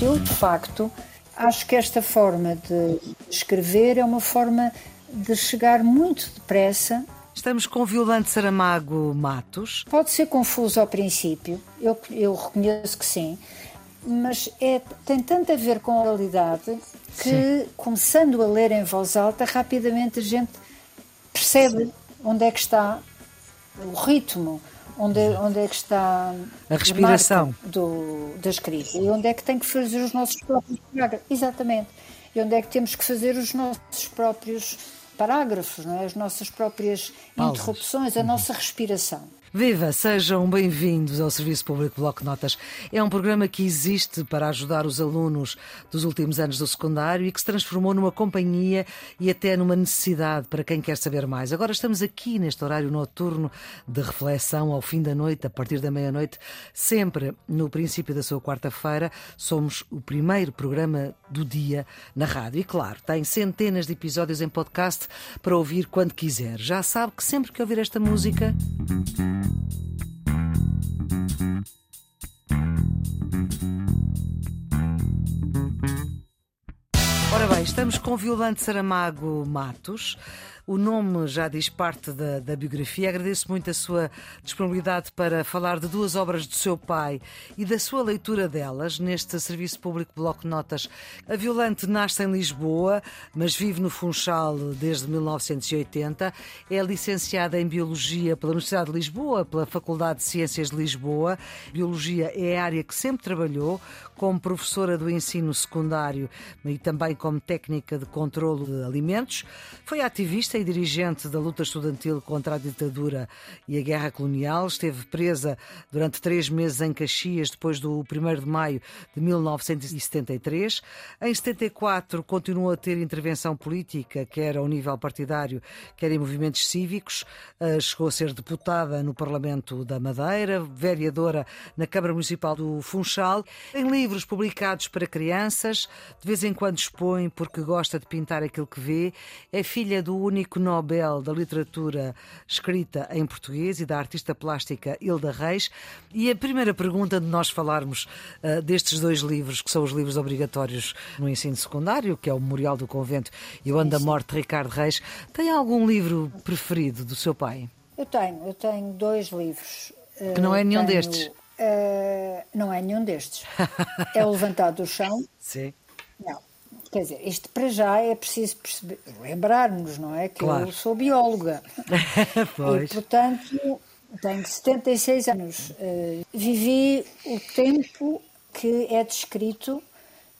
Eu, de facto, acho que esta forma de escrever é uma forma de chegar muito depressa. Estamos com o Violante Saramago Matos. Pode ser confuso ao princípio, eu, eu reconheço que sim, mas é, tem tanto a ver com a realidade que, sim. começando a ler em voz alta, rapidamente a gente percebe onde é que está o ritmo, onde, onde é que está a respiração do, da escrita e onde é que tem que fazer os nossos próprios parágrafos. Exatamente. E onde é que temos que fazer os nossos próprios parágrafos, não é? as nossas próprias Pausas. interrupções, a nossa respiração. Viva, sejam bem-vindos ao Serviço Público Bloco Notas. É um programa que existe para ajudar os alunos dos últimos anos do secundário e que se transformou numa companhia e até numa necessidade para quem quer saber mais. Agora estamos aqui neste horário noturno de reflexão ao fim da noite, a partir da meia-noite, sempre no princípio da sua quarta-feira. Somos o primeiro programa do dia na rádio e, claro, tem centenas de episódios em podcast para ouvir quando quiser. Já sabe que sempre que ouvir esta música. Ora bem, estamos com Violante Saramago Matos. O nome já diz parte da, da, biografia. Agradeço muito a sua disponibilidade para falar de duas obras do seu pai e da sua leitura delas neste Serviço Público Bloco Notas. A Violante nasce em Lisboa, mas vive no Funchal desde 1980. É licenciada em Biologia pela Universidade de Lisboa, pela Faculdade de Ciências de Lisboa. Biologia é a área que sempre trabalhou, como professora do ensino secundário e também como técnica de controlo de alimentos. Foi ativista e dirigente da luta estudantil contra a ditadura e a guerra colonial. Esteve presa durante três meses em Caxias, depois do 1 de maio de 1973. Em 74 continuou a ter intervenção política, quer ao nível partidário, quer em movimentos cívicos. Eh, chegou a ser deputada no Parlamento da Madeira, vereadora na Câmara Municipal do Funchal. Em livros publicados para crianças, de vez em quando expõe porque gosta de pintar aquilo que vê. É filha do único Nobel da Literatura escrita em português e da artista plástica Hilda Reis. E a primeira pergunta de nós falarmos uh, destes dois livros, que são os livros obrigatórios no ensino secundário, que é o Memorial do Convento e o Ano da Morte de Ricardo Reis, tem algum livro preferido do seu pai? Eu tenho, eu tenho dois livros. Que não é nenhum tenho... destes. Uh, não é nenhum destes. é o levantado do chão. Sim. Não. Quer dizer, isto para já é preciso lembrar-nos, não é? Que claro. eu sou bióloga. pois. E, portanto, tenho 76 anos. Uh, vivi o tempo que é descrito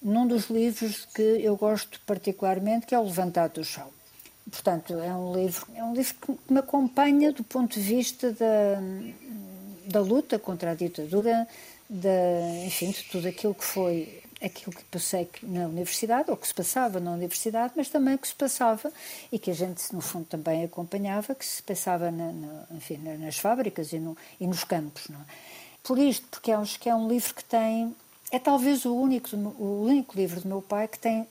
num dos livros que eu gosto particularmente, que é o Levantado do Chão. Portanto, é um livro, é um livro que me acompanha do ponto de vista da, da luta contra a ditadura, da, enfim, de tudo aquilo que foi aquilo que passei na universidade, ou que se passava na universidade, mas também o que se passava e que a gente, no fundo, também acompanhava, que se passava na, na, enfim, nas fábricas e, no, e nos campos. É? Por isto, porque acho que é um livro que tem. É talvez o único, o único livro do meu pai que tem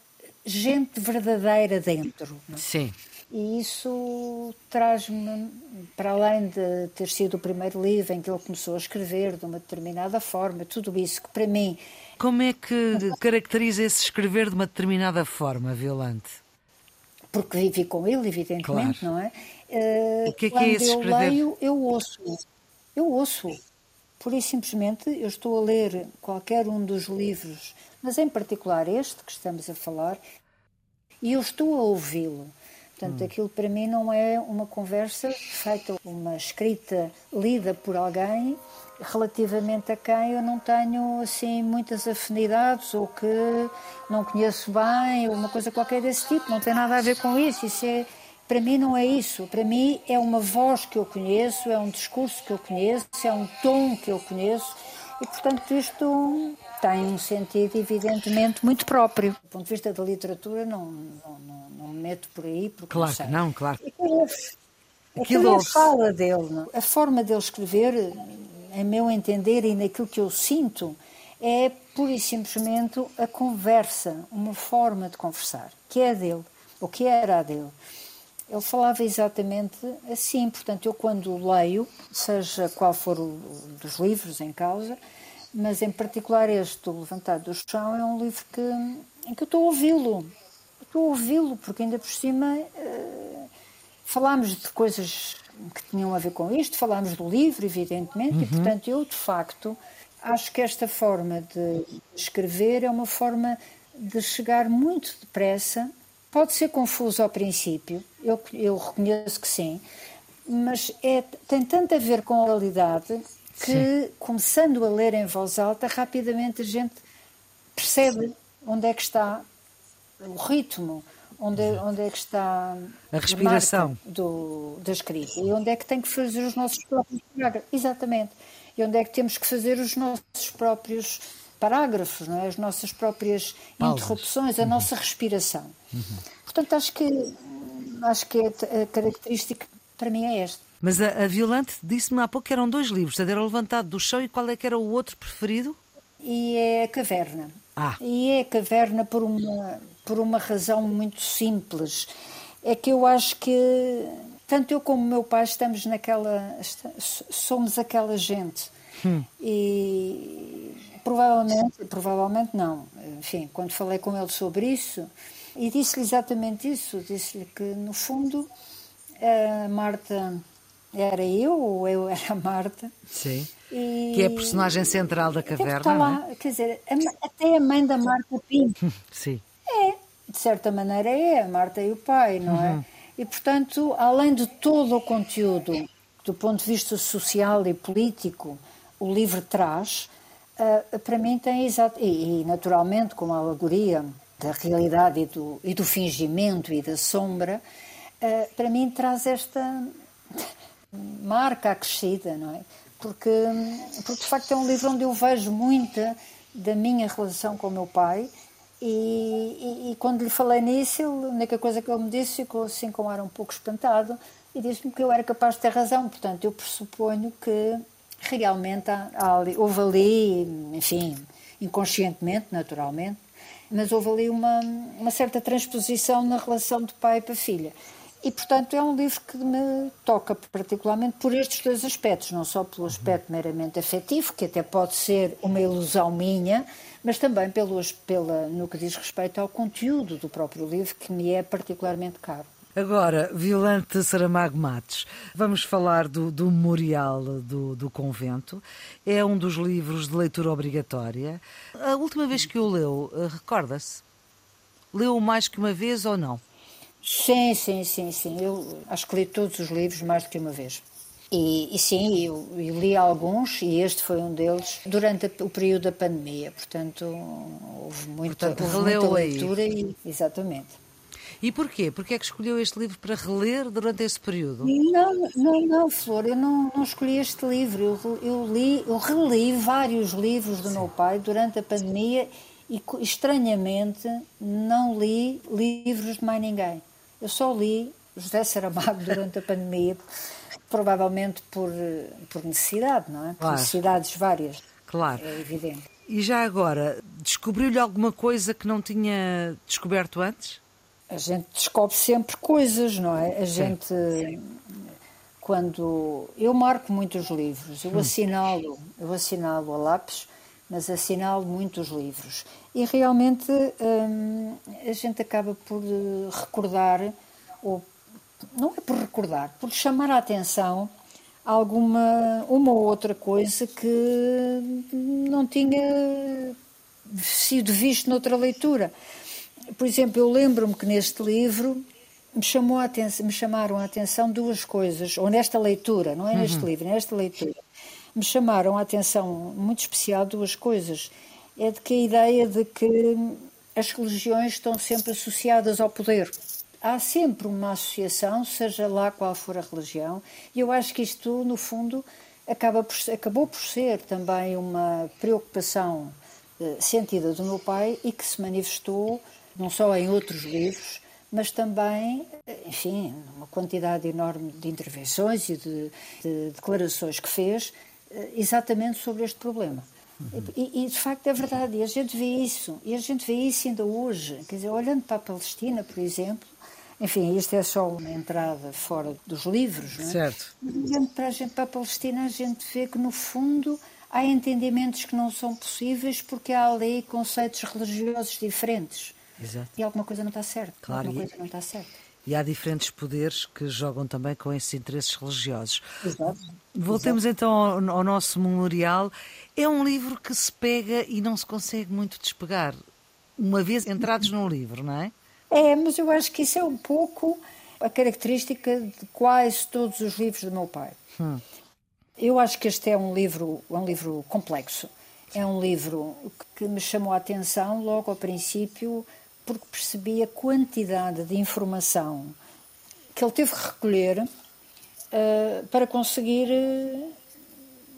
gente verdadeira dentro. É? Sim. E isso traz-me, para além de ter sido o primeiro livro em que ele começou a escrever de uma determinada forma, tudo isso que para mim. Como é que caracteriza esse escrever de uma determinada forma, Violante? Porque vivi com ele, evidentemente, claro. não é? Uh, o que é que é esse eu escrever? leio, eu ouço. Eu ouço. Por isso, simplesmente, eu estou a ler qualquer um dos livros, mas em particular este que estamos a falar, e eu estou a ouvi-lo. Portanto, hum. aquilo para mim não é uma conversa feita, uma escrita lida por alguém relativamente a quem eu não tenho assim muitas afinidades ou que não conheço bem ou uma coisa qualquer desse tipo. Não tem nada a ver com isso. Isso é para mim não é isso. Para mim é uma voz que eu conheço, é um discurso que eu conheço, é um tom que eu conheço e portanto isto tem um sentido, evidentemente, muito próprio. Do ponto de vista da literatura, não, não, não, não me meto por aí. Porque claro não, que não, claro. Aquilo, aquilo a fala dele, a forma dele escrever, a meu entender e naquilo que eu sinto, é pura e simplesmente a conversa, uma forma de conversar, que é dele, ou que era a dele. ele falava exatamente assim. Portanto, eu quando leio, seja qual for o dos livros em causa, mas em particular este do Levantado do Chão é um livro que, em que eu estou a ouvi-lo. Estou a ouvi-lo, porque ainda por cima uh, falámos de coisas que tinham a ver com isto, falámos do livro, evidentemente, uhum. e portanto eu de facto acho que esta forma de escrever é uma forma de chegar muito depressa. Pode ser confuso ao princípio, eu, eu reconheço que sim, mas é, tem tanto a ver com a realidade que, sim. começando a ler em voz alta, rapidamente a gente percebe onde é que está o ritmo, onde, é, onde é que está a respiração do, da escrita e onde é que tem que fazer os nossos próprios parágrafos. Exatamente. E onde é que temos que fazer os nossos próprios parágrafos, não é? as nossas próprias Pausas. interrupções, a uhum. nossa respiração. Uhum. Portanto, acho que, acho que a característica para mim é esta. Mas a, a Violante disse-me há pouco que eram dois livros, era Levantado do Chão e qual é que era o outro preferido? E é a Caverna. Ah. E é a Caverna por uma, por uma razão muito simples. É que eu acho que tanto eu como o meu pai estamos naquela. somos aquela gente. Hum. E provavelmente, provavelmente não. Enfim, quando falei com ele sobre isso, e disse-lhe exatamente isso: disse-lhe que, no fundo, a Marta era eu ou eu era a Marta. Sim. E... Que é a personagem central da caverna. Lá, é? Quer dizer, até a mãe da Marta Pinto. Sim. De certa maneira é, a Marta e o pai, não é? uhum. E, portanto, além de todo o conteúdo, do ponto de vista social e político, o livro traz, uh, para mim tem exato. E, e, naturalmente, com a alegoria da realidade e do, e do fingimento e da sombra, uh, para mim traz esta marca acrescida, não é? Porque, porque de facto é um livro onde eu vejo muita da minha relação com o meu pai e, e, e, quando lhe falei nisso, a única coisa que ele me disse ficou assim com um ar um pouco espantado e disse-me que eu era capaz de ter razão. Portanto, eu pressuponho que realmente há, há houve ali, enfim, inconscientemente, naturalmente, mas houve ali uma, uma certa transposição na relação de pai para filha. E, portanto, é um livro que me toca particularmente por estes dois aspectos, não só pelo aspecto meramente afetivo, que até pode ser uma ilusão minha, mas também pelos, pela, no que diz respeito ao conteúdo do próprio livro, que me é particularmente caro. Agora, Violante Saramago Matos, vamos falar do, do Memorial do, do Convento. É um dos livros de leitura obrigatória. A última vez que o leu, eh, recorda-se? Leu mais que uma vez ou não? Sim, sim, sim, sim. Eu acho que li todos os livros mais do que uma vez. E, e sim, eu, eu, li alguns e este foi um deles durante a, o período da pandemia. Portanto, houve muita, portanto, houve muita leitura e exatamente. E porquê? Porquê é que escolheu este livro para reler durante esse período? Não, não, não, Flor, eu não, não escolhi este livro. Eu, eu, li, eu reli vários livros do Sim. meu pai durante a pandemia e, estranhamente, não li livros de mais ninguém. Eu só li José Saramago durante a pandemia, provavelmente por, por necessidade, não é? Por necessidades várias. Claro. É evidente. E já agora, descobriu-lhe alguma coisa que não tinha descoberto antes? A gente descobre sempre coisas, não é? A gente, quando. Eu marco muitos livros, eu hum. assinalo, eu assinalo a lápis mas assinalo muitos livros. E realmente hum, a gente acaba por eh, recordar, ou não é por recordar, por chamar a atenção alguma uma ou outra coisa que não tinha sido visto noutra leitura. Por exemplo, eu lembro-me que neste livro me, chamou a atenção, me chamaram a atenção duas coisas, ou nesta leitura, não é neste uhum. livro, nesta leitura me chamaram a atenção muito especial duas coisas. É de que a ideia de que as religiões estão sempre associadas ao poder. Há sempre uma associação, seja lá qual for a religião, e eu acho que isto, no fundo, acaba por, acabou por ser também uma preocupação eh, sentida do meu pai e que se manifestou não só em outros livros, mas também, eh, enfim, uma quantidade enorme de intervenções e de, de declarações que fez eh, exatamente sobre este problema. Uhum. E, e, de facto é verdade, e a gente vê isso, e a gente vê isso ainda hoje. Quer dizer, olhando para a Palestina, por exemplo, Enfim, isto é só uma entrada fora dos livros, não é? Certo. Olhando para a, gente, para a Palestina, a gente vê que, no fundo, há entendimentos que não são possíveis porque há ali conceitos religiosos diferentes. Exato. E alguma coisa não está certa. Claro, alguma e- coisa não está certa. E há diferentes poderes que jogam também com esses interesses religiosos. Exato. Voltemos então ao, ao nosso memorial. É um livro que se pega e não se consegue muito despegar, uma vez entrados no livro, não é? É, mas eu acho que isso é um pouco a característica de quase todos os livros do meu pai. Eu acho que este é um livro, um livro complexo. É um livro que me chamou a atenção logo ao princípio, porque percebi a quantidade de informação que ele teve que recolher eh, para conseguir eh,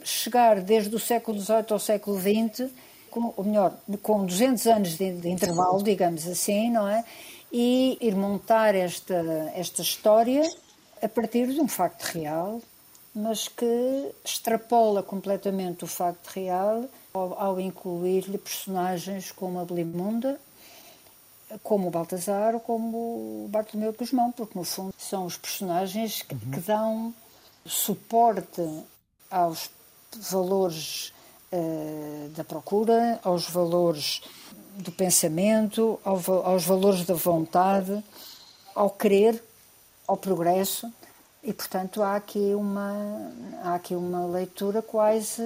chegar desde o século XVIII ao século XX, com, ou melhor, com 200 anos de, de intervalo, digamos assim, não é? E ir montar esta, esta história a partir de um facto real, mas que extrapola completamente o facto real ao, ao incluir-lhe personagens como a Belimunda, como o Baltazar ou como o Bartolomeu Guzmão, porque no fundo são os personagens que, que dão suporte aos valores eh, da procura, aos valores do pensamento, ao aos valores da vontade, ao querer, ao progresso. E, portanto, há aqui uma, há aqui uma leitura quase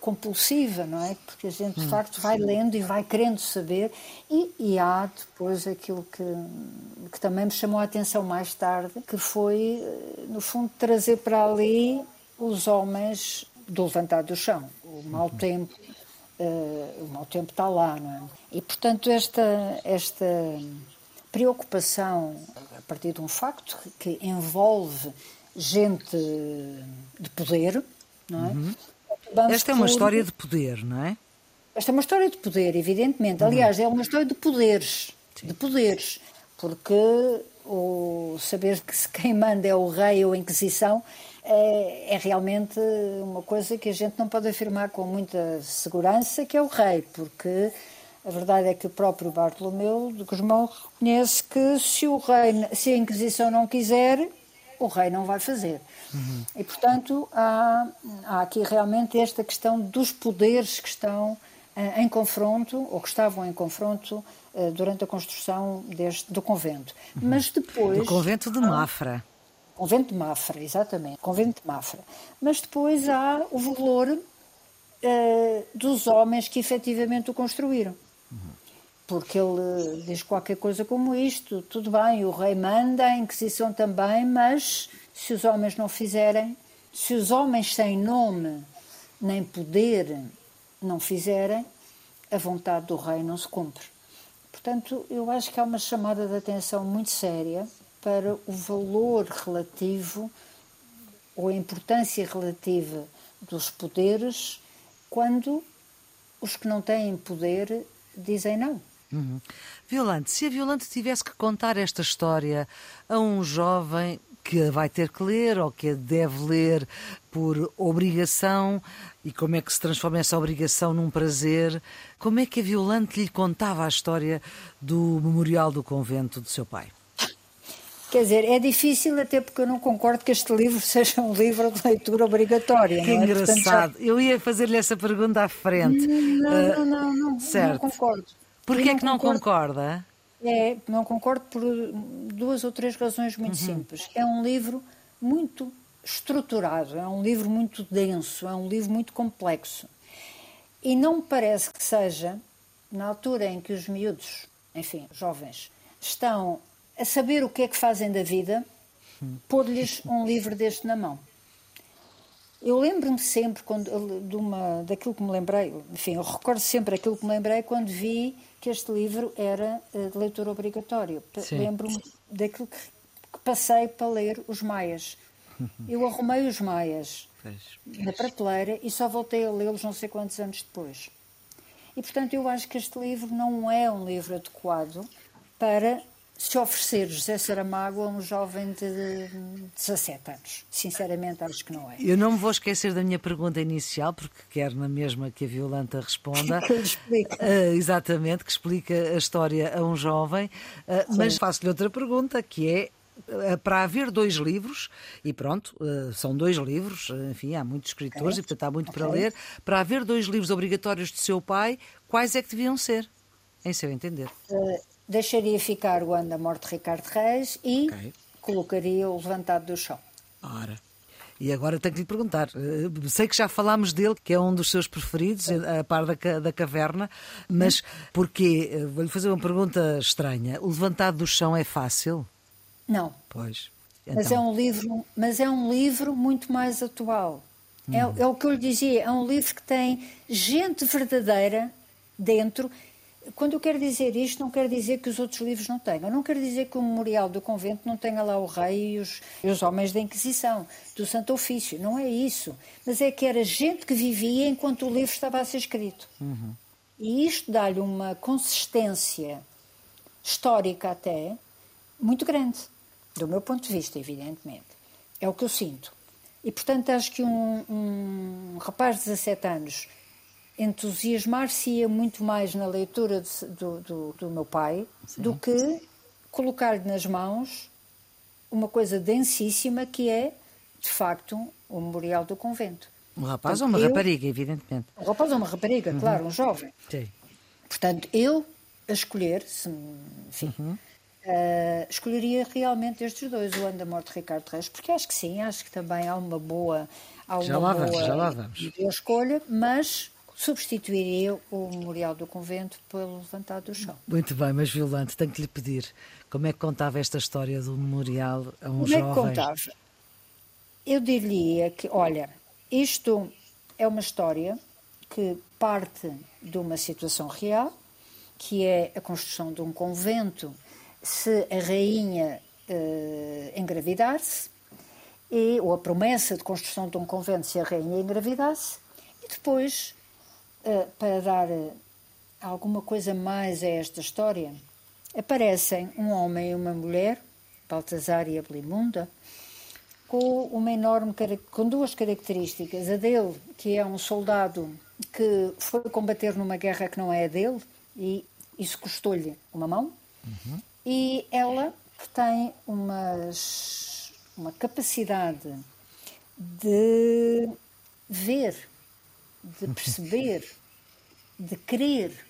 compulsiva, não é? Porque a gente, de facto, vai lendo e vai querendo saber. E, e há depois aquilo que, que também me chamou a atenção mais tarde, que foi, no fundo, trazer para ali os homens do levantar do chão, o mau tempo. Eh, o mau tempo está lá, não é? E, portanto, esta, esta preocupação a partir de um facto que envolve gente de poder, não é? Vamos Esta é uma por- história de poder, não é? esta é uma história de poder, evidentemente. Aliás, é uma história de poderes. De poderes. Porque o saber que se quem manda é o rei ou a Inquisição é, é realmente uma coisa que a gente não pode afirmar com muita segurança que é o rei, porque a verdade é que o próprio Bartolomeu de Guzmão reconhece que se o rei, se a Inquisição não quiser, o rei não vai fazer. E, portanto, há, há aqui realmente esta questão dos poderes que estão eh, em confronto, ou que estavam em confronto, eh, durante a construção deste, do convento. Mas depois. Do convento de Mafra. Convento de Mafra, exatamente, convento de Mafra. Mas depois há o valor eh, dos homens que efetivamente o construíram. Porque ele diz qualquer coisa como isto: tudo bem, o rei manda, a Inquisição também, mas se os homens não fizerem, se os homens sem nome nem poder não fizerem, a vontade do rei não se cumpre. Portanto, eu acho que há uma chamada de atenção muito séria para o valor relativo ou a importância relativa dos poderes quando os que não têm poder dizem não. Uhum. Violante, se a Violante tivesse que contar esta história a um jovem que a vai ter que ler ou que a deve ler por obrigação e como é que se transforma essa obrigação num prazer, como é que a Violante lhe contava a história do memorial do convento do seu pai? Quer dizer, é difícil até porque eu não concordo que este livro seja um livro de leitura obrigatória. Que é? Portanto, engraçado. Eu ia fazer-lhe essa pergunta à frente. Não, Ah, não, não, não, certo. não concordo. Porquê é que não concordo. concorda? É, não concordo por duas ou três razões muito simples. É um livro muito estruturado, é um livro muito denso, é um livro muito complexo. E não me parece que seja, na altura em que os miúdos, enfim, jovens, estão a saber o que é que fazem da vida, pôr-lhes um livro deste na mão. Eu lembro-me sempre quando, de uma, daquilo que me lembrei, enfim, eu recordo sempre aquilo que me lembrei quando vi que este livro era eh, de leitura obrigatória. Lembro-me daquilo que, que passei para ler os Maias. Eu arrumei os Maias na prateleira e só voltei a lê-los não sei quantos anos depois. E, portanto, eu acho que este livro não é um livro adequado para se oferecer José Saramago a um jovem de 17 anos. Sinceramente, acho que não é. Eu não me vou esquecer da minha pergunta inicial, porque quero na mesma que a Violanta responda. que explica. Uh, exatamente, que explica a história a um jovem. Uh, mas faço-lhe outra pergunta, que é eh, para haver dois livros, e pronto, são dois livros, enfim, há muitos escritores okay. e portanto há muito okay. para ler. Para haver dois livros obrigatórios de seu pai, quais é que deviam ser, em seu entender? Uh, deixaria ficar o ano da morte de Ricardo Reis e okay. colocaria o levantado do chão. Ora. E agora tenho que lhe perguntar. Eh, sei que já falámos dele, que é um dos seus preferidos, a par da, da caverna, mas porquê? Eh, vou-lhe fazer uma pergunta estranha. O levantado do chão é fácil? Não. Pois. Então. Mas, é um livro, mas é um livro muito mais atual. Hum. É, é o que eu lhe dizia, é um livro que tem gente verdadeira dentro quando eu quero dizer isto, não quero dizer que os outros livros não tenham. Não quero dizer que o Memorial do Convento não tenha lá o rei e os, e os homens da Inquisição, do Santo Ofício. Não é isso. Mas é que era gente que vivia enquanto o livro estava a ser escrito. Uhum. E isto dá-lhe uma consistência histórica até muito grande, do meu ponto de vista, evidentemente. É o que eu sinto. E, portanto, acho que um, um rapaz de 17 anos entusiasmar-se-ia muito mais na leitura de, do, do, do, meu pai Sim. do que colocar-lhe nas mãos uma coisa densíssima que é, de facto, o memorial do convento. Um rapaz Portanto, ou uma eu, rapariga, evidentemente. Um rapaz ou uma rapariga, uhum. claro, um jovem. Sim. Portanto, eu, a escolher, se, enfim, uhum. uh, escolheria realmente estes dois, o ano da morte de Ricardo Reis, porque acho que sim, acho que também há uma boa, há já uma lá boa vamos, já lá vamos. escolha, mas substituiria o Memorial do Convento pelo Levantado do Chão. Muito bem, mas Violante, tenho que lhe pedir como é que contava esta história do Memorial a um como jovem? Como é que contava? Eu diria que, olha, isto é uma história que parte de uma situação real, que é a construção de um convento se a rainha eh, engravidar-se, ou a promessa de construção de um convento se a rainha engravidasse, e depois para dar uh, alguma coisa mais a esta história, aparecem um homem e uma mulher, Baltazar e Ablimunda, com uma enorme com duas características. A dele, que é um soldado que foi combater numa guerra que não é a dele, e isso custou-lhe uma mão, uhum. e ela, que tem umas, uma capacidade de ver de perceber, de querer,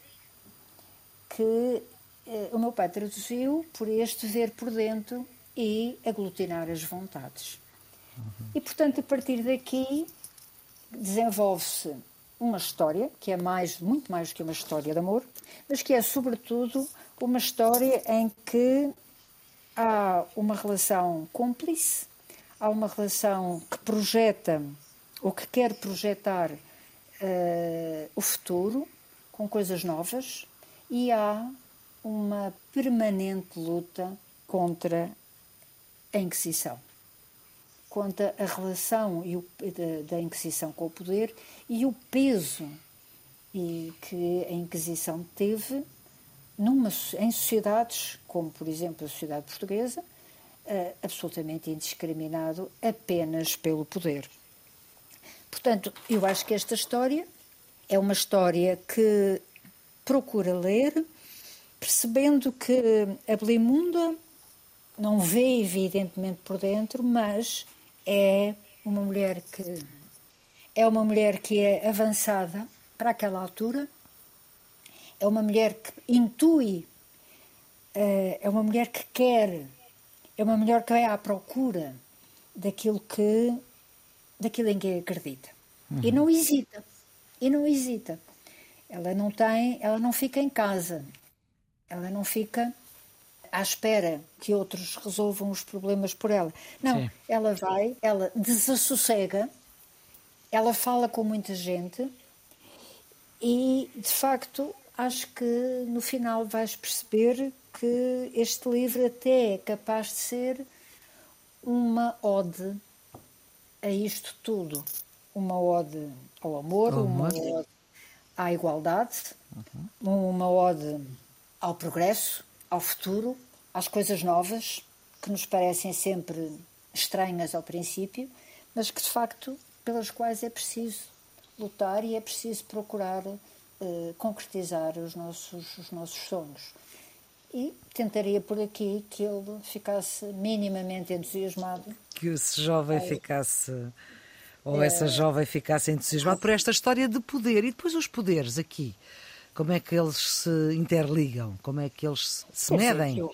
que eh, o meu pai traduziu por este ver por dentro e aglutinar as vontades. Uhum. E, portanto, a partir daqui desenvolve-se uma história que é mais, muito mais do que uma história de amor, mas que é, sobretudo, uma história em que há uma relação cúmplice, há uma relação que projeta ou que quer projetar uh, o futuro com coisas novas e há uma permanente luta contra a Inquisição, contra a relação o, da, da, Inquisição com o poder e o peso e que a Inquisição teve numa, em sociedades como, por exemplo, a sociedade portuguesa, uh, absolutamente indiscriminado apenas pelo poder. Portanto, eu acho que esta história é uma história que procura ler, percebendo que a Belimunda não vê evidentemente por dentro, mas é uma mulher que é uma mulher que é avançada para aquela altura, é uma mulher que intui, eh, é uma mulher que quer, é uma mulher que vai à procura daquilo que daquilo em que acredita. Uhum. E não hesita. E não hesita. Ela não tem, ela não fica em casa. Ela não fica à espera que outros resolvam os problemas por ela. Não, Sim. ela vai, ela desassossega, ela fala com muita gente e, de facto, acho que no final vais perceber que este livro até é capaz de ser uma ode a isto tudo. Uma ode ao amor, uma ode à igualdade, uhum. uma ode ao progresso, ao futuro às coisas novas, que nos parecem sempre estranhas ao princípio, mas que de facto pelas quais é preciso lutar e é preciso procurar uh, concretizar os nossos, os nossos sonhos. E tentaria por aqui que ele ficasse minimamente entusiasmado. Que esse jovem é. ficasse, ou é, essa jovem ficasse entusiasmado por esta história de poder. E depois os poderes aqui, como é que eles se interligam? Como é que eles se medem? Eu,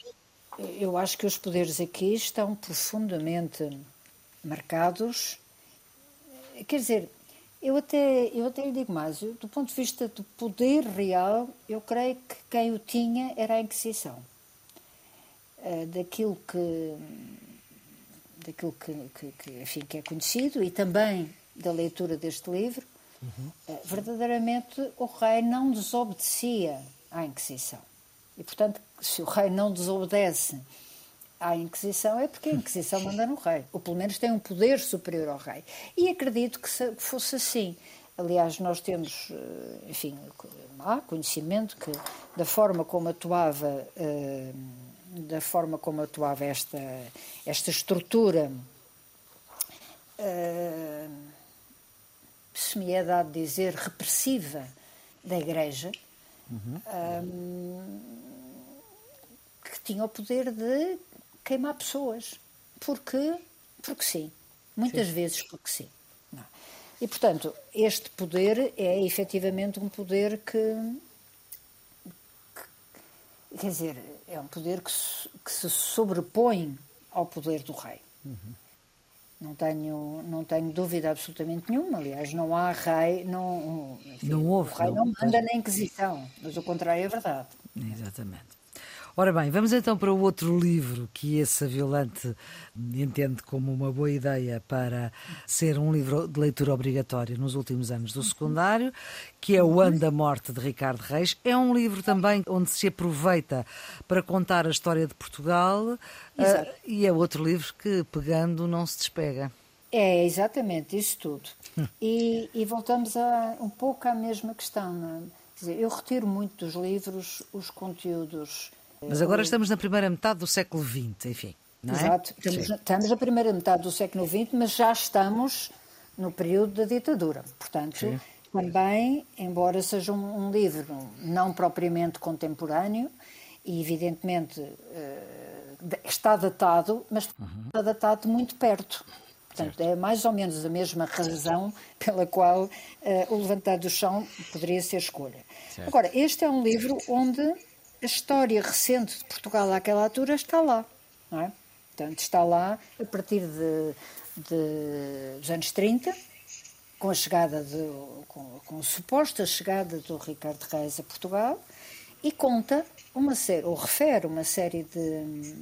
eu acho que os poderes aqui estão profundamente marcados. Quer dizer, eu até, eu até lhe digo mais, do ponto de vista do poder real, eu creio que quem o tinha era a Inquisição. Uh, daquilo que daquilo que, que, que, enfim, que é conhecido e também da leitura deste livro, uhum. uh, verdadeiramente o rei não desobedecia à Inquisição. E, portanto, se o rei não desobedece à Inquisição é porque a Inquisição manda no rei, ou pelo menos tem um poder superior ao rei. E acredito que fosse assim. Aliás, nós temos, eh, enfim, há conhecimento que da forma como atuava, eh, da forma como atuava esta, esta estrutura, eh, se me é dado dizer, repressiva da Igreja, uhum. que tinha o poder de queimar pessoas. Porque, porque sim. Muitas sim. vezes porque sim. Não. E, portanto, este poder é efetivamente um poder que, que quer dizer, é um poder que se, que se sobrepõe ao poder do rei. Uhum. Não tenho, não tenho dúvida absolutamente nenhuma. Aliás, não há rei, não, enfim, não houve. O rei não, não manda na Inquisição, mas o contrário é verdade. Exatamente. Ora bem, vamos então para o outro livro que esse Violante entende como uma boa ideia para ser um livro de leitura obrigatório nos últimos anos do secundário, que é O Ano da Morte de Ricardo Reis. É um livro também onde se aproveita para contar a história de Portugal uh, e é outro livro que, pegando, não se despega. É, exatamente, isso tudo. E, e, voltamos a, um pouco à mesma questão. É? Dizer, eu retiro muito dos livros os conteúdos mas agora estamos na primeira metade do século XX, enfim. É? Exato, estamos, estamos, na primeira metade do século XX, mas já estamos no período da ditadura. Portanto, Sim. também, embora seja um, um, livro não propriamente contemporâneo, e evidentemente uh, está datado, mas uhum. está datado muito perto. Portanto, é mais ou menos a mesma razão pela qual uh, o Levantar do Chão poderia ser escolha. Certo. Agora, este é um livro onde a história recente de Portugal àquela altura está lá, não é? Portanto, está lá a partir de, de dos anos 30, com a chegada de, com, com a suposta chegada do Ricardo Reis a Portugal e conta uma série, ou refere uma série de,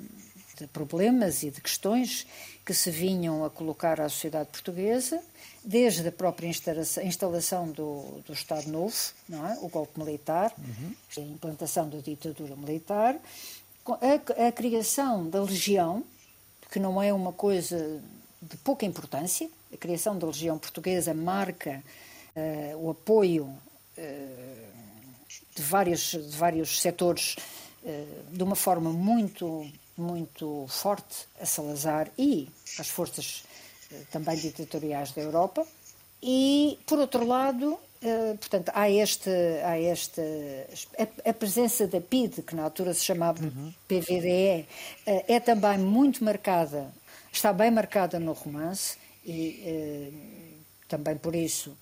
de problemas e de questões que se vinham a colocar à sociedade portuguesa desde a própria instalação do, do Estado Novo, é? o golpe militar, uhum. a implantação da ditadura militar, a, a, criação da legião, que não é uma coisa de pouca importância, a criação da legião portuguesa marca uh, o apoio uh, de, vários, de vários setores uh, de uma forma muito, muito forte a Salazar e às forças também ditatoriais da Europa. E, por outro lado, eh, portanto, há, este, há esta a, presença da PID, que na altura se chamava uhum. PVDE, eh, é também muito marcada, está bem marcada no romance e eh, também por isso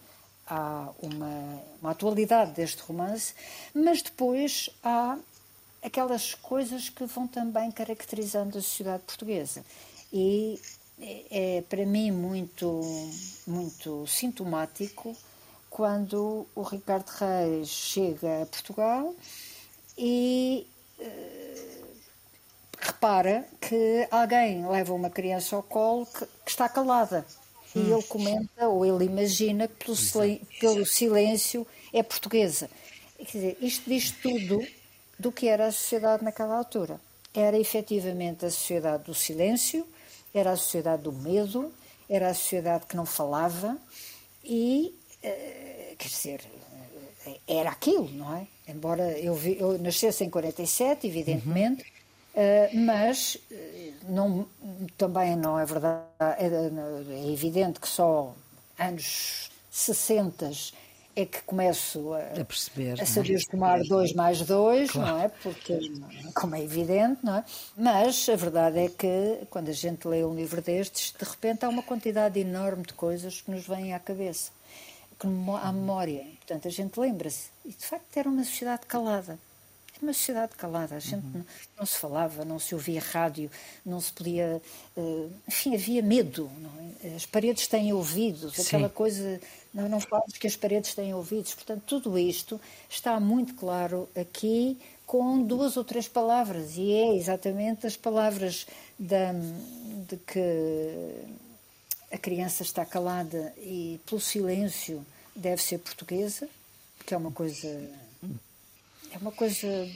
há uma, uma atualidade deste romance, mas depois há aquelas coisas que vão também caracterizando a sociedade portuguesa. E é, é para mim muito, muito sintomático quando o Ricardo Reis chega a Portugal e uh, repara que alguém leva uma criança ao colo que, que está calada. Hum. E ele comenta, ou ele imagina que pelo, silêncio, pelo silêncio é portuguesa. Quer dizer, isto diz tudo do que era a sociedade naquela altura. Era efetivamente a sociedade do silêncio, era a sociedade do medo, era a sociedade que não falava e, uh, quer dizer, eh, era aquilo, não é? Embora eu, vi, eu nascesse em 47, evidentemente, uhum. Uh, mas não, também não é verdade, é, é, evidente que só anos 60 é que começo a, a perceber, a saber tomar dois mais dois, claro. não é? Porque, como é evidente, não é? Mas a verdade é que quando a gente lê um livro destes, de repente há uma quantidade enorme de coisas que nos vêm à cabeça, que à memória. Portanto, a gente lembra-se. E de facto era uma sociedade calada uma sociedade calada, a gente uhum. não, não, se falava, não se ouvia rádio, não se podia. Uh, enfim, havia medo. É? As paredes têm ouvidos, Sim. aquela coisa. Não, não falas que as paredes têm ouvidos. Portanto, tudo isto está muito claro aqui com duas ou três palavras, e é exatamente as palavras da, de que a criança está calada e pelo silêncio deve ser portuguesa, que é uma coisa é uma coisa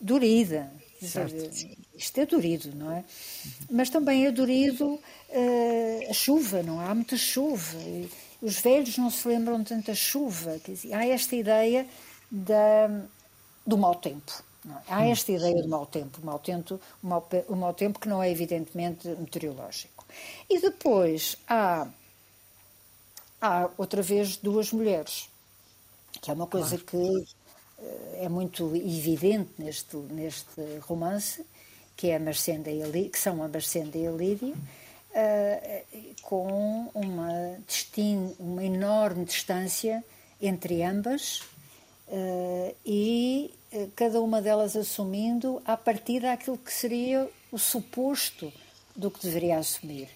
dorida. Dizer, isto é dorido, não é? Mas também é dorido uh, a chuva, não é? Há muita chuva. Os velhos não se lembram de tanta chuva. Quer dizer, há esta ideia da, do mau tempo. É? Há hum. esta ideia do mau tempo, o mau tempo, mau, o mau tempo que não é evidentemente meteorológico. E depois há, há outra vez duas mulheres, que é uma coisa claro. que é muito evidente neste, neste romance, que, é Marcenda e que são a Marcenda e a Lídia, uh, com uma, distin, uma enorme distância entre ambas uh, e cada uma delas assumindo a partir daquilo que seria o suposto do que deveria assumir.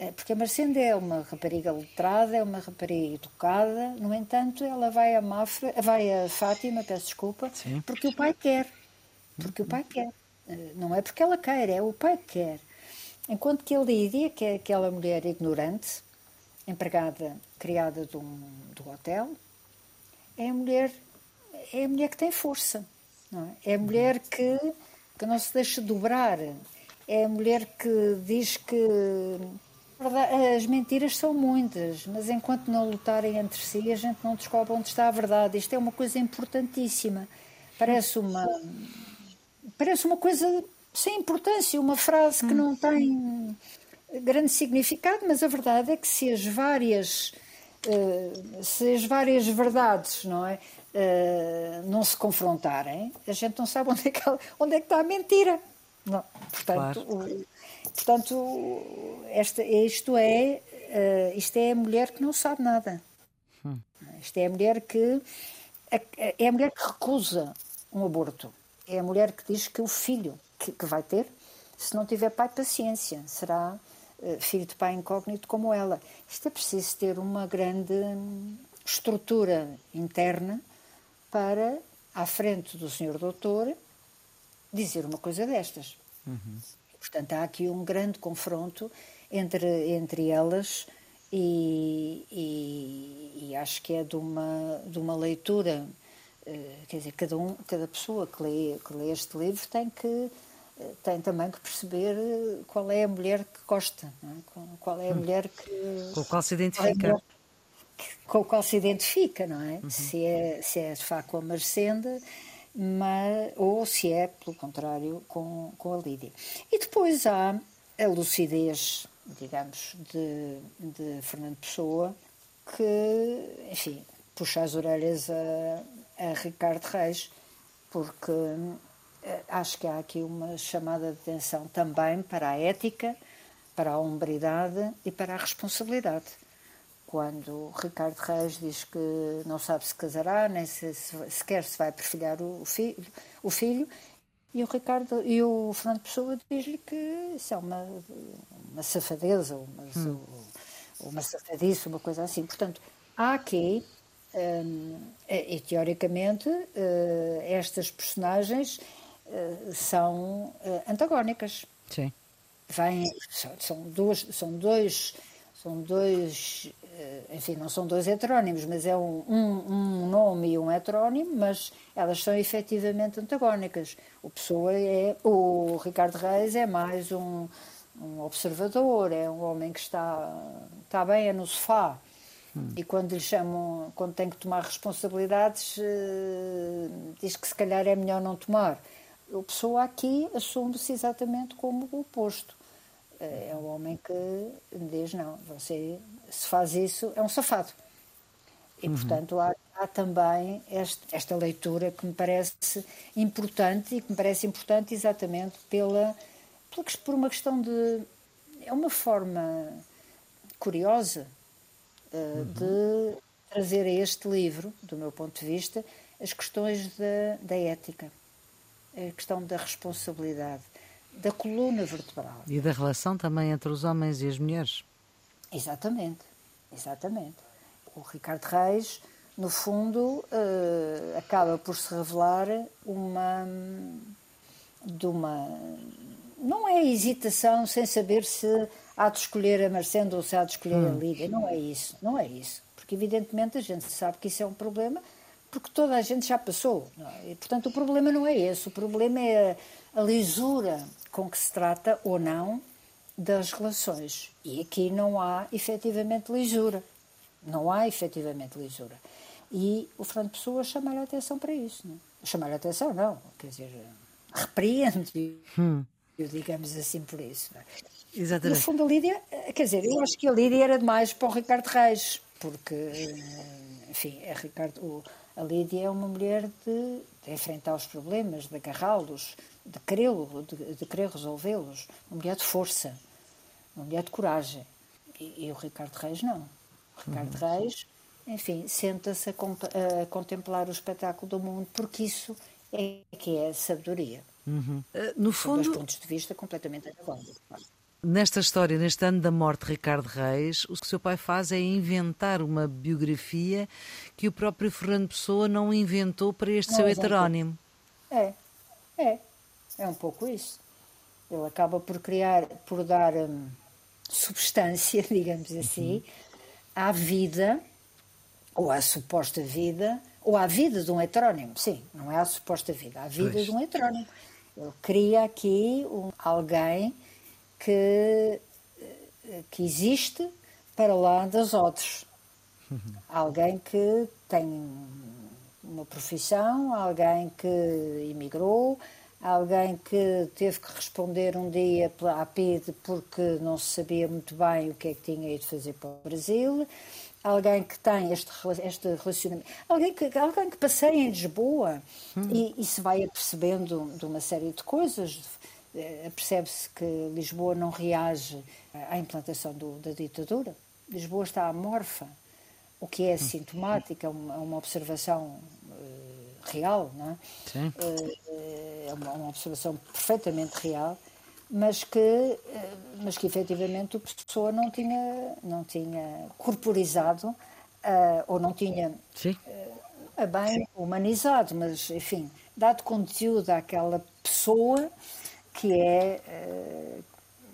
É, porque a Marcenda é uma rapariga letrada, é uma rapariga educada, no entanto, ela vai a Mafra, vai a Fátima, peço desculpa, Sim. porque o pai quer. Porque o pai quer. Eh, não é porque ela quer, é o pai que quer. Enquanto que a Lídia, que é aquela mulher ignorante, empregada, criada de um, do hotel, é a mulher, é a mulher que tem força. É? é a mulher que, que não se deixa dobrar. É a mulher que diz que as mentiras são muitas, mas enquanto não lutarem entre si, a gente não descobre onde está a verdade. Isto é uma coisa importantíssima. Parece uma, parece uma coisa sem importância, uma frase que não tem grande significado, mas a verdade é que se as várias, eh, se as várias verdades, não é? Eh, não se confrontarem, a gente não sabe onde é que, onde é que está a mentira. Não. Portanto, claro. Portanto, esta, isto, é, uh, isto é a mulher que não sabe nada. Hum. Isto é a mulher que é a mulher que recusa um aborto. É a mulher que diz que o filho que, que vai ter, se não tiver pai, paciência, será uh, filho de pai incógnito como ela. Isto é preciso ter uma grande estrutura interna para, à frente do senhor doutor, dizer uma coisa destas. Uhum. Portanto, há aqui um grande confronto entre, entre elas e, e, e acho que é de uma, de uma leitura. Eh, quer dizer, cada, um, cada pessoa que lê, que lê este livro tem que eh, tem também que perceber qual é a mulher que gosta, é? qual é a hum. mulher que. Com a qual se identifica. com a qual se identifica, não é? Uhum. Se é, se é de facto a Marcenda, mas, ou se é, pelo contrário, com, com a Lídia. E depois há a lucidez, digamos, de, de Fernando Pessoa, que, enfim, puxa as orelhas a, a Ricardo Reis, porque eh, acho que há aqui uma chamada de atenção também para a ética, para a hombridade e para a responsabilidade quando Ricardo Reis diz que não sabe se casará, nem se, se sequer se vai perfilhar o, filho, o filho, e o Ricardo e o Fernando Pessoa diz-lhe que isso é uma, uma safadeza, uma, hum. uma safadice, uma coisa assim. Portanto, há aqui, hum, e, teoricamente, uh, estas personagens uh, são uh, antagónicas. Sim. Vêm, são, são, duas, são dois são dois eh, enfim, não são dois heterónimos, mas é um, um, um, nome e um heterónimo, mas elas são efetivamente antagónicas. O Pessoa é, o Ricardo Reis é mais um, um observador, é um homem que está, está bem é no sofá. Hum. E quando lhe chamam, quando tem que tomar responsabilidades, uh, diz que se calhar é melhor não tomar. o Pessoa aqui assume-se exatamente como o oposto. É um homem que diz: não, você se faz isso, é um safado. E, uhum. portanto, há, há também este, esta leitura que me parece importante e que me parece importante exatamente pela, pela por uma questão de. É uma forma curiosa uh, uhum. de trazer a este livro, do meu ponto de vista, as questões da, da ética, a questão da responsabilidade, da coluna vertebral. E da relação também entre os homens e as mulheres. Exatamente, exatamente. O Ricardo Reis, no fundo, uh, acaba por se revelar uma de uma não é hesitação sem saber se há de escolher a Marcendo ou se há de escolher hum. a Lídia, não é isso, não é isso, porque evidentemente a gente sabe que isso é um problema porque toda a gente já passou. É? E, portanto, o problema não é esse. O problema é a, a, lisura com que se trata ou não das relações. E aqui não há efetivamente lisura. Não há efetivamente lisura. E o Fernando Pessoa chamar a atenção para isso. Não? É? Chamar a atenção, não. Quer dizer, repreende, hum. digamos assim, por isso. É? Exatamente. No fundo, a Lídia, quer dizer, eu acho que a Lídia era demais para o Ricardo Reis, porque, enfim, é Ricardo, o, a Lídia é uma mulher de, de enfrentar os problemas, de agarrá-los, de querê-lo, de, de, querer resolvê-los. Uma mulher de força, uma mulher de coragem. E, e o Ricardo Reis não. O Ricardo uhum. Reis, enfim, senta-se a, a, contemplar o espetáculo do mundo, porque isso é que é sabedoria. Uhum. Uh, no fundo. São dois pontos de vista completamente antagónicos. Nesta história, neste ano da morte de Ricardo Reis, o que o seu pai faz é inventar uma biografia que o próprio Fernando Pessoa não inventou para este não seu heterónimo. É, é, é um pouco isso. Ele acaba por criar, por dar hum, substância, digamos assim, uhum. à vida, ou à suposta vida, ou à vida de um heterónimo. Sim, não é à suposta vida, à vida pois. de um heterónimo. Ele cria aqui um, alguém que, que existe para lá das outros. Alguém que tem uma profissão, alguém que emigrou, alguém que teve que responder um dia à PID porque não se sabia muito bem o que é que tinha ido fazer para o Brasil, alguém que tem este, este relacionamento, alguém que, alguém que passeia em Lisboa hum. e, e, se vai apercebendo de uma série de coisas, eh, percebe-se que Lisboa não reage à implantação do, da ditadura. Lisboa está amorfa, o que é sintomático, é uma, uma observação uh, real, não é? Sim. Uh, é uma, uma, observação perfeitamente real, mas que, uh, mas que efetivamente o pessoa não tinha, não tinha corporizado ou não tinha bem humanizado, mas enfim, dado conteúdo àquela pessoa que é eh,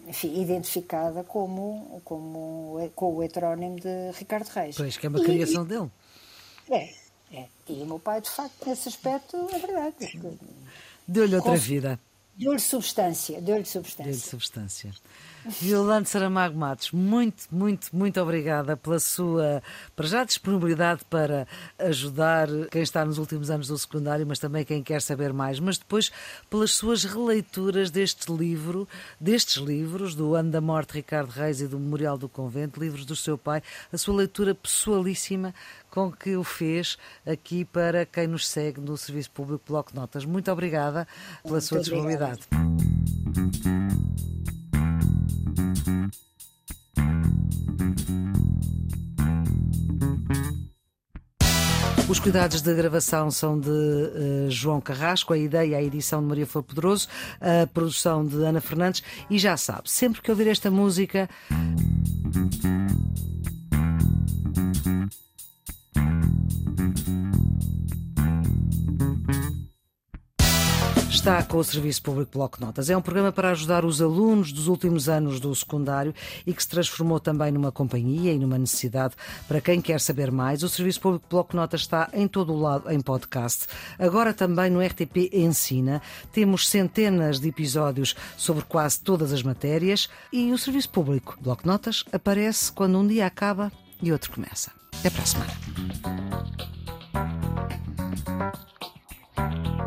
enfim, identificada como, como com o heterónimo de Ricardo Reis. Pois, que é uma criação e, dele. É, é. E o meu pai, de facto, nesse aspecto, é verdade. Deu-lhe outra vida. Deu-lhe substância, deu-lhe substância. Deu-lhe substância. Violante Saramago Matos, muito, muito, muito obrigada pela sua, para já, disponibilidade para ajudar quem está nos últimos anos do secundário, mas também quem quer saber mais, mas depois pelas suas releituras deste livro, destes livros, do Ano da Morte Ricardo Reis e do Memorial do Convento, livros do seu pai, a sua leitura pessoalíssima com que o fez aqui para quem nos segue no Serviço Público Bloco Notas. Muito obrigada pela muito sua disponibilidade. Os cuidados de gravação são de uh, João Carrasco, a ideia, a edição de Maria Flor Pedroso, a produção de Ana Fernandes. E já sabe, sempre que ouvir esta música. Está com o Serviço Público Bloco Notas. É um programa para ajudar os alunos dos últimos anos do secundário e que se transformou também numa companhia e numa necessidade para quem quer saber mais. O Serviço Público Bloco Notas está em todo o lado em podcast. Agora também no RTP Ensina. Temos centenas de episódios sobre quase todas as matérias e o Serviço Público Bloco Notas aparece quando um dia acaba e outro começa. Até para a semana. Música